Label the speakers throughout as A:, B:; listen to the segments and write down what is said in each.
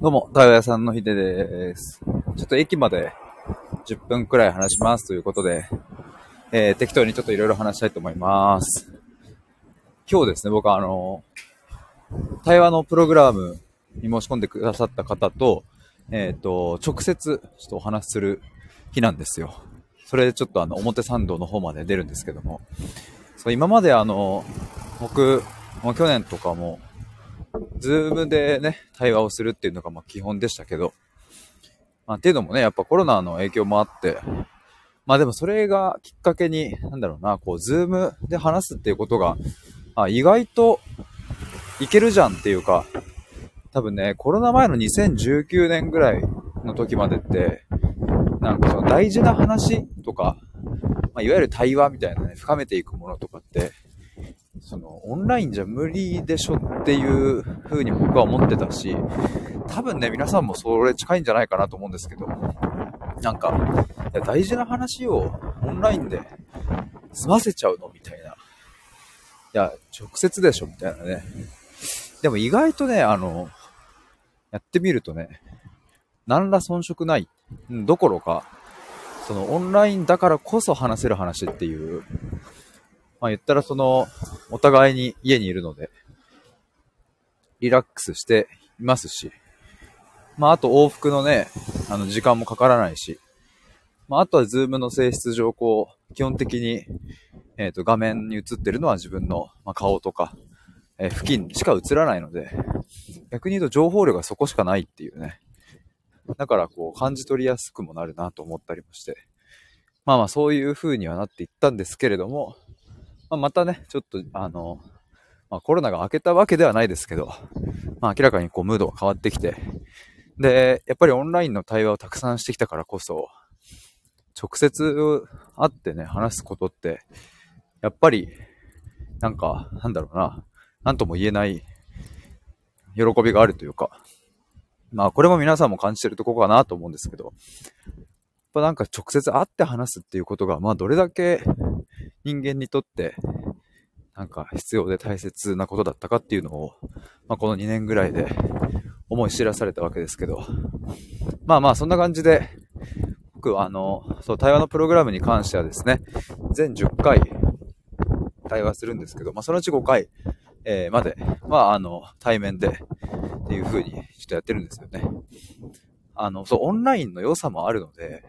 A: どうも、太陽屋さんのひでです。ちょっと駅まで10分くらい話しますということで、えー、適当にちょっといろいろ話したいと思います。今日ですね、僕はあの、対話のプログラムに申し込んでくださった方と、えっ、ー、と、直接ちょっとお話しする日なんですよ。それでちょっとあの、表参道の方まで出るんですけども、そう、今まであの、僕、もう去年とかも、ズームでね、対話をするっていうのがま基本でしたけど、まあ、っていうのもね、やっぱコロナの影響もあって、まあでもそれがきっかけに、なんだろうな、こう、ズームで話すっていうことが、あ意外といけるじゃんっていうか、多分ね、コロナ前の2019年ぐらいの時までって、なんかその大事な話とか、まあ、いわゆる対話みたいなね、深めていくものとかって、その、オンラインじゃ無理でしょっていう風に僕は思ってたし、多分ね、皆さんもそれ近いんじゃないかなと思うんですけど、なんか、いや大事な話をオンラインで済ませちゃうのみたいな。いや、直接でしょみたいなね。でも意外とね、あの、やってみるとね、何ら遜色ない、どころか、そのオンラインだからこそ話せる話っていうまあ言ったらその、お互いに家にいるので、リラックスしていますし、まああと往復のね、あの時間もかからないし、まああとはズームの性質上こう、基本的に、えっ、ー、と画面に映ってるのは自分の、ま顔とか、えー、付近しか映らないので、逆に言うと情報量がそこしかないっていうね。だからこう感じ取りやすくもなるなと思ったりもして。まあまあそういう風にはなっていったんですけれども、まあ、またね、ちょっと、あの、まあ、コロナが明けたわけではないですけど、まあ、明らかにこう、ムードが変わってきて、で、やっぱりオンラインの対話をたくさんしてきたからこそ、直接会ってね、話すことって、やっぱり、なんか、なんだろうな、なんとも言えない喜びがあるというか、まあこれも皆さんも感じてるとこかなと思うんですけど、やっぱなんか直接会って話すっていうことが、まあどれだけ人間にとって、なんか必要で大切なことだったかっていうのを、まあ、この2年ぐらいで思い知らされたわけですけど、まあまあそんな感じで、僕はあの、そう、対話のプログラムに関してはですね、全10回対話するんですけど、まあそのうち5回、えー、までは、ああの、対面でっていう風にちょっとやってるんですよね。あの、そう、オンラインの良さもあるので、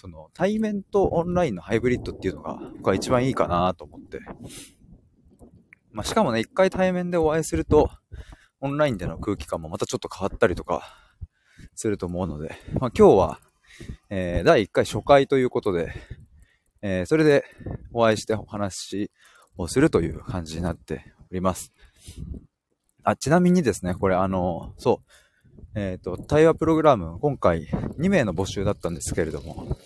A: その対面とオンラインのハイブリッドっていうのが僕は一番いいかなと思って。まあ、しかもね、一回対面でお会いすると、オンラインでの空気感もまたちょっと変わったりとかすると思うので、まあ、今日は、えー、第1回初回ということで、えー、それでお会いしてお話をするという感じになっております。あ、ちなみにですね、これあの、そう、えっ、ー、と、対話プログラム、今回2名の募集だったんですけれども、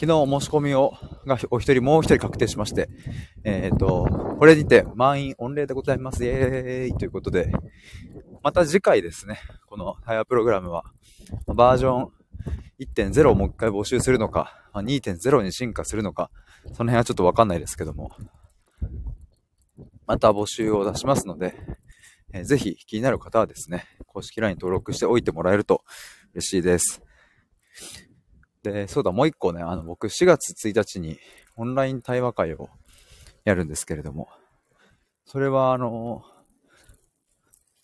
A: 昨日申し込みを、がお一人、もう一人確定しまして、えっ、ー、と、これにて満員御礼でございます。イェーイということで、また次回ですね、この対話プログラムは、バージョン1.0をもう一回募集するのか、2.0に進化するのか、その辺はちょっとわかんないですけども、また募集を出しますので、えー、ぜひ気になる方はですね、公式 LINE 登録しておいてもらえると嬉しいです。で、そうだ、もう一個ね、あの、僕4月1日にオンライン対話会をやるんですけれども、それはあの、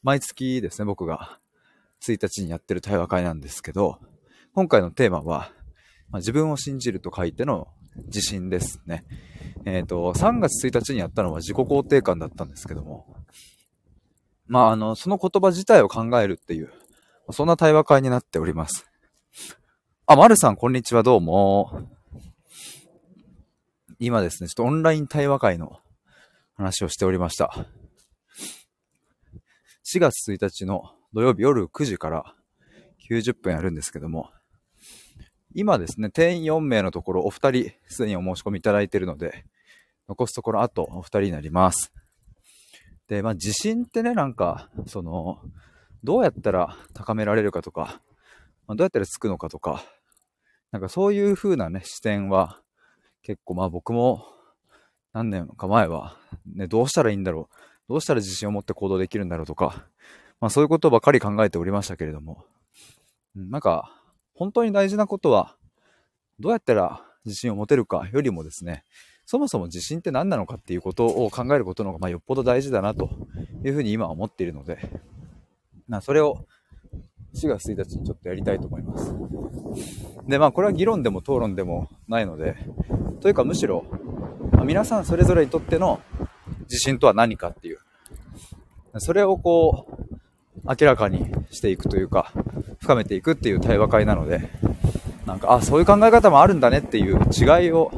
A: 毎月ですね、僕が1日にやってる対話会なんですけど、今回のテーマは、まあ、自分を信じると書いての自信ですね。えっ、ー、と、3月1日にやったのは自己肯定感だったんですけども、まあ、あの、その言葉自体を考えるっていう、そんな対話会になっております。あ、まるさん、こんにちは、どうも。今ですね、ちょっとオンライン対話会の話をしておりました。4月1日の土曜日夜9時から90分やるんですけども、今ですね、定員4名のところお二人すでにお申し込みいただいているので、残すところあとお二人になります。で、まあ自信ってね、なんか、その、どうやったら高められるかとか、まあ、どうやったらつくのかとか、なんかそういう風なね、視点は、結構まあ僕も何年か前は、ね、どうしたらいいんだろう、どうしたら自信を持って行動できるんだろうとか、まあそういうことばかり考えておりましたけれども、なんか、本当に大事なことは、どうやったら自信を持てるかよりもですね、そもそも自信って何なのかっていうことを考えることの方が、まあ、よっぽど大事だなというふうに今は思っているので、まあ、それを4月1日にちょっとやりたいと思います。で、まあこれは議論でも討論でもないので、というかむしろ、まあ、皆さんそれぞれにとっての自信とは何かっていう、それをこう、明らかにしていくというか、深めていくっていう対話会なので、なんか、あ、そういう考え方もあるんだねっていう違いを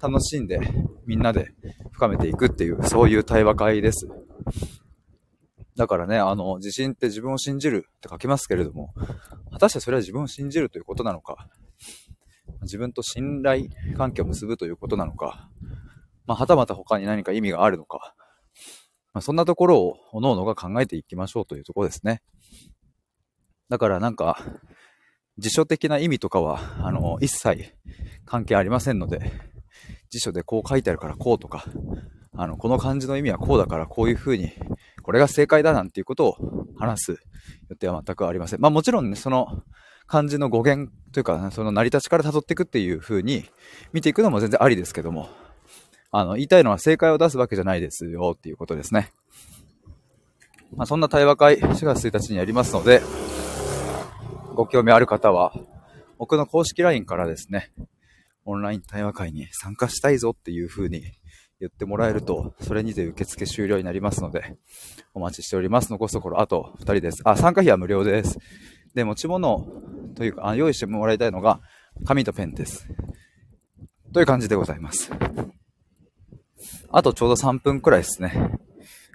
A: 楽しんで、みんなで深めていくっていう、そういう対話会です。だからね、あの、自信って自分を信じるって書きますけれども、果たしてそれは自分を信じるということなのか、自分と信頼関係を結ぶということなのか、まあ、はたまた他に何か意味があるのか、まあ、そんなところを各々が考えていきましょうというところですね。だからなんか、辞書的な意味とかは、あの、一切関係ありませんので、辞書でこう書いてあるからこうとか、あの、この漢字の意味はこうだからこういう風にこれが正解だなんていうことを話す予定は全くありません。まあもちろんね、その漢字の語源というか、その成り立ちから辿っていくっていう風に見ていくのも全然ありですけども、あの、言いたいのは正解を出すわけじゃないですよっていうことですね。まあそんな対話会4月1日にやりますので、ご興味ある方は、僕の公式 LINE からですね、オンライン対話会に参加したいぞっていう風に言ってもらえると、それにて受付終了になりますので、お待ちしております。残すところ、あと2人です。あ、参加費は無料です。で、持ち物というか、あ用意してもらいたいのが、紙とペンです。という感じでございます。あとちょうど3分くらいですね。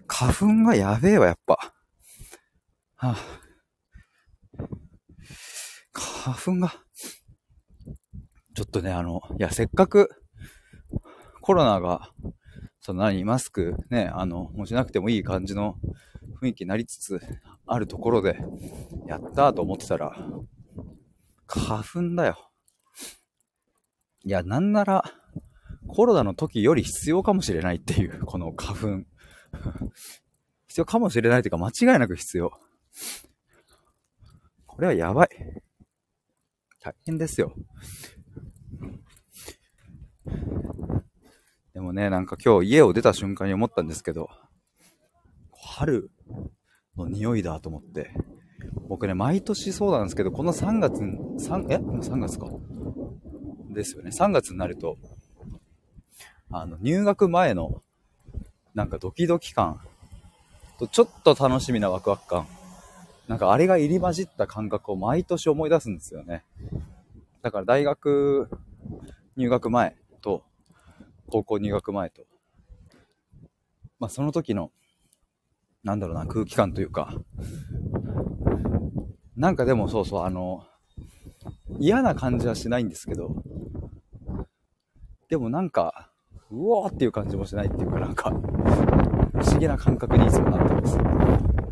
A: 花粉がやべえわ、やっぱ。はあ、花粉が。ちょっとね、あの、いや、せっかく、コロナが、その何、マスクね、あの、もしなくてもいい感じの雰囲気になりつつあるところで、やったーと思ってたら、花粉だよ。いや、なんなら、コロナの時より必要かもしれないっていう、この花粉。必要かもしれないというか、間違いなく必要。これはやばい。大変ですよ。もね、なんか今日家を出た瞬間に思ったんですけど、春の匂いだと思って、僕ね、毎年そうなんですけど、この3月、3、え？もう3月か。ですよね。3月になると、あの、入学前の、なんかドキドキ感と、ちょっと楽しみなワクワク感。なんかあれが入り混じった感覚を毎年思い出すんですよね。だから大学入学前と、高校入学前と、まあその時の、なんだろうな、空気感というか、なんかでもそうそう、あの、嫌な感じはしないんですけど、でもなんか、うおーっていう感じもしないっていうか、なんか、不思議な感覚にいつもなってます。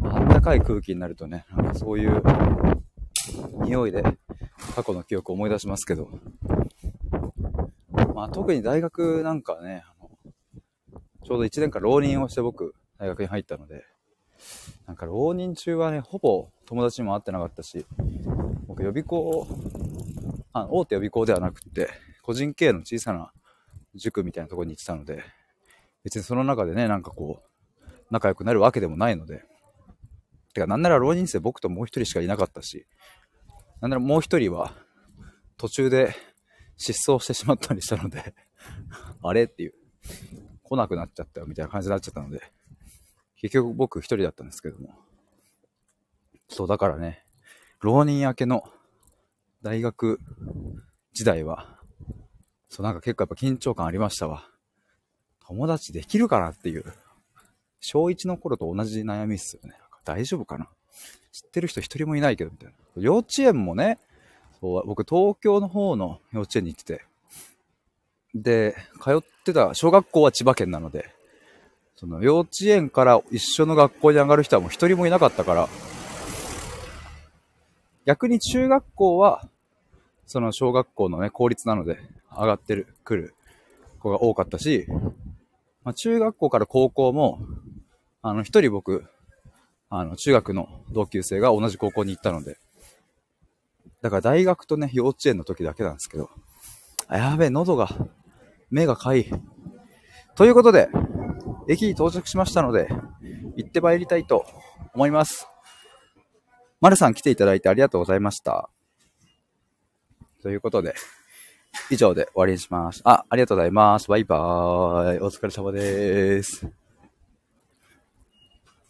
A: あったかい空気になるとね、なんかそういう匂いで過去の記憶を思い出しますけど、まあ、特に大学なんかね、あのちょうど1年間浪人をして僕、大学に入ったので、なんか浪人中はね、ほぼ友達にも会ってなかったし、僕予備校、あ大手予備校ではなくて、個人経営の小さな塾みたいなところに行ってたので、別にその中でね、なんかこう、仲良くなるわけでもないので、てか、なんなら浪人生僕ともう一人しかいなかったし、なんならもう一人は、途中で失踪してしまったりしたので あれっていう、来なくなっちゃったよみたいな感じになっちゃったので、結局僕一人だったんですけども。そう、だからね、浪人明けの大学時代は、そう、なんか結構やっぱ緊張感ありましたわ。友達できるかなっていう。小1の頃と同じ悩みっすよね。大丈夫かな？知ってる人一人もいないけど、みたいな。幼稚園もね、そう僕東京の方の幼稚園に行ってて、で、通ってた小学校は千葉県なので、その幼稚園から一緒の学校に上がる人はもう一人もいなかったから、逆に中学校は、その小学校のね、公立なので上がってる、来る子が多かったし、まあ、中学校から高校も、あの、一人僕、あの、中学の同級生が同じ高校に行ったので、だから大学とね、幼稚園の時だけなんですけど。あ、やべえ、喉が、目がかい。ということで、駅に到着しましたので、行って参りたいと思います。まるさん来ていただいてありがとうございました。ということで、以上で終わりにします。あ、ありがとうございます。バイバーイ。お疲れ様です。